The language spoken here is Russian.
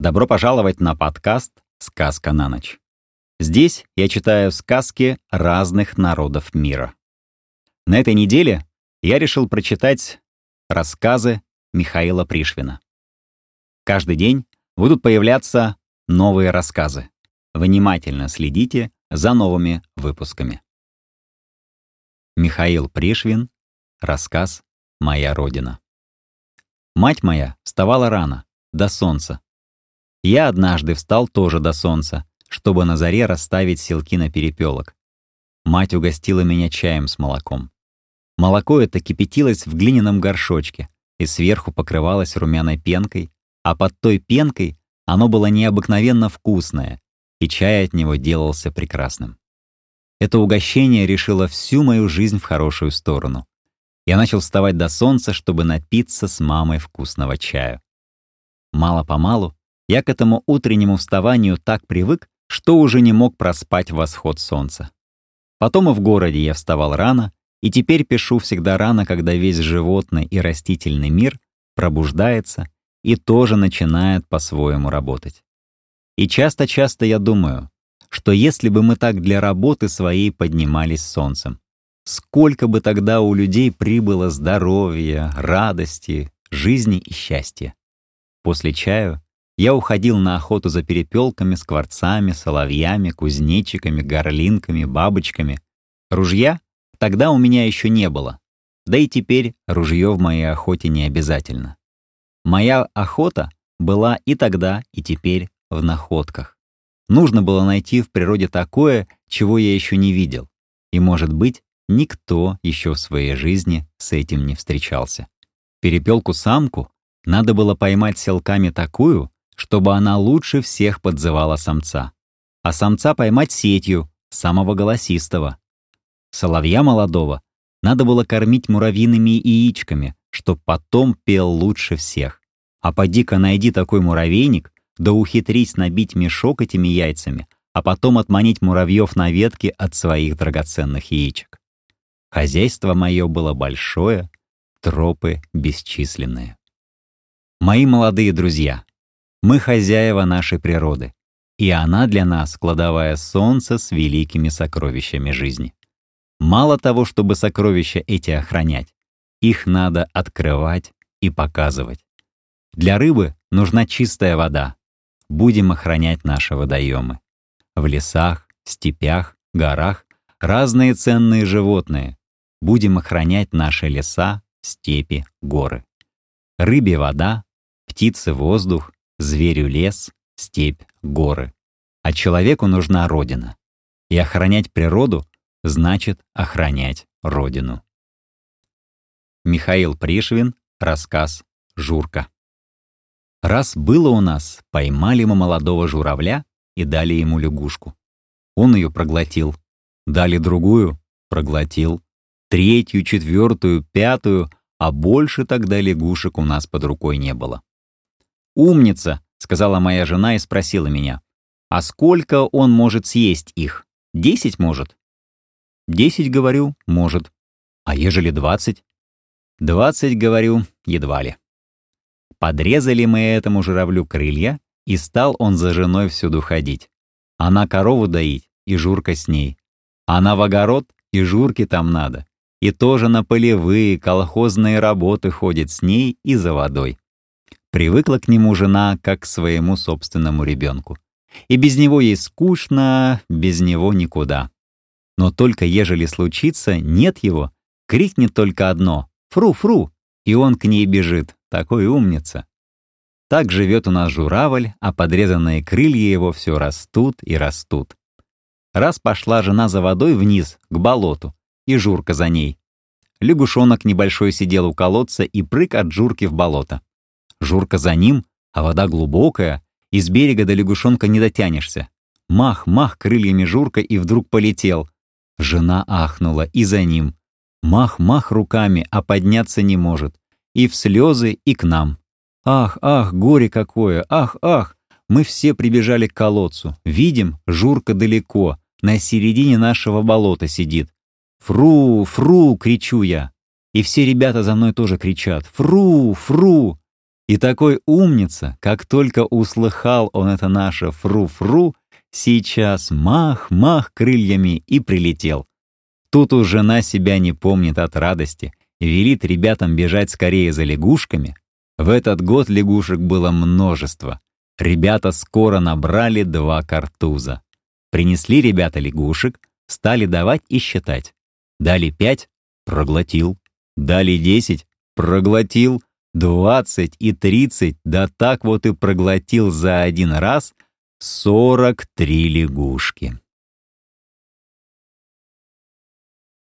Добро пожаловать на подкаст «Сказка на ночь». Здесь я читаю сказки разных народов мира. На этой неделе я решил прочитать рассказы Михаила Пришвина. Каждый день будут появляться новые рассказы. Внимательно следите за новыми выпусками. Михаил Пришвин. Рассказ «Моя Родина». Мать моя вставала рано, до солнца, я однажды встал тоже до солнца, чтобы на заре расставить селки на перепелок. Мать угостила меня чаем с молоком. Молоко это кипятилось в глиняном горшочке и сверху покрывалось румяной пенкой, а под той пенкой оно было необыкновенно вкусное, и чай от него делался прекрасным. Это угощение решило всю мою жизнь в хорошую сторону. Я начал вставать до солнца, чтобы напиться с мамой вкусного чая. Мало-помалу я к этому утреннему вставанию так привык, что уже не мог проспать восход солнца. Потом и в городе я вставал рано, и теперь пишу всегда рано, когда весь животный и растительный мир пробуждается и тоже начинает по-своему работать. И часто-часто я думаю, что если бы мы так для работы своей поднимались солнцем, сколько бы тогда у людей прибыло здоровья, радости, жизни и счастья. После чаю я уходил на охоту за перепелками, скворцами, соловьями, кузнечиками, горлинками, бабочками. Ружья тогда у меня еще не было. Да и теперь ружье в моей охоте не обязательно. Моя охота была и тогда, и теперь в находках. Нужно было найти в природе такое, чего я еще не видел. И, может быть, никто еще в своей жизни с этим не встречался. Перепелку-самку надо было поймать селками такую, чтобы она лучше всех подзывала самца, а самца поймать сетью, самого голосистого. Соловья молодого надо было кормить муравьиными яичками, чтоб потом пел лучше всех. А поди-ка найди такой муравейник, да ухитрись набить мешок этими яйцами, а потом отманить муравьев на ветке от своих драгоценных яичек. Хозяйство мое было большое, тропы бесчисленные. Мои молодые друзья, мы хозяева нашей природы, и она для нас кладовая солнце с великими сокровищами жизни. Мало того, чтобы сокровища эти охранять, их надо открывать и показывать. Для рыбы нужна чистая вода. Будем охранять наши водоемы. В лесах, степях, горах разные ценные животные. Будем охранять наши леса, степи, горы. Рыбе вода, птице воздух, Зверю лес, степь, горы. А человеку нужна родина. И охранять природу значит охранять родину. Михаил Пришвин, рассказ «Журка». Раз было у нас, поймали мы молодого журавля и дали ему лягушку. Он ее проглотил. Дали другую — проглотил. Третью, четвертую, пятую, а больше тогда лягушек у нас под рукой не было. «Умница», — сказала моя жена и спросила меня. «А сколько он может съесть их? Десять может?» «Десять, говорю, может. А ежели двадцать?» «Двадцать, говорю, едва ли». Подрезали мы этому журавлю крылья, и стал он за женой всюду ходить. Она корову доить, и журка с ней. Она в огород, и журки там надо. И тоже на полевые, колхозные работы ходит с ней и за водой. Привыкла к нему жена как к своему собственному ребенку. И без него ей скучно, без него никуда. Но только ежели случится, нет его, крикнет только одно «Фру-фру!» и он к ней бежит, такой умница. Так живет у нас журавль, а подрезанные крылья его все растут и растут. Раз пошла жена за водой вниз, к болоту, и Журка за ней. Лягушонок небольшой сидел у колодца и прыг от Журки в болото. Журка за ним, а вода глубокая, и с берега до лягушонка не дотянешься. Мах, мах крыльями Журка и вдруг полетел. Жена ахнула и за ним. Мах, мах руками, а подняться не может. И в слезы, и к нам. Ах, ах, горе какое, ах, ах. Мы все прибежали к колодцу. Видим, Журка далеко, на середине нашего болота сидит. «Фру, фру!» — кричу я. И все ребята за мной тоже кричат. «Фру, фру!» И такой умница, как только услыхал он это наше фру-фру, сейчас мах-мах крыльями и прилетел. Тут уж жена себя не помнит от радости, велит ребятам бежать скорее за лягушками. В этот год лягушек было множество. Ребята скоро набрали два картуза. Принесли ребята лягушек, стали давать и считать. Дали пять — проглотил. Дали десять — проглотил. Двадцать и тридцать, да так вот и проглотил за один раз сорок три лягушки.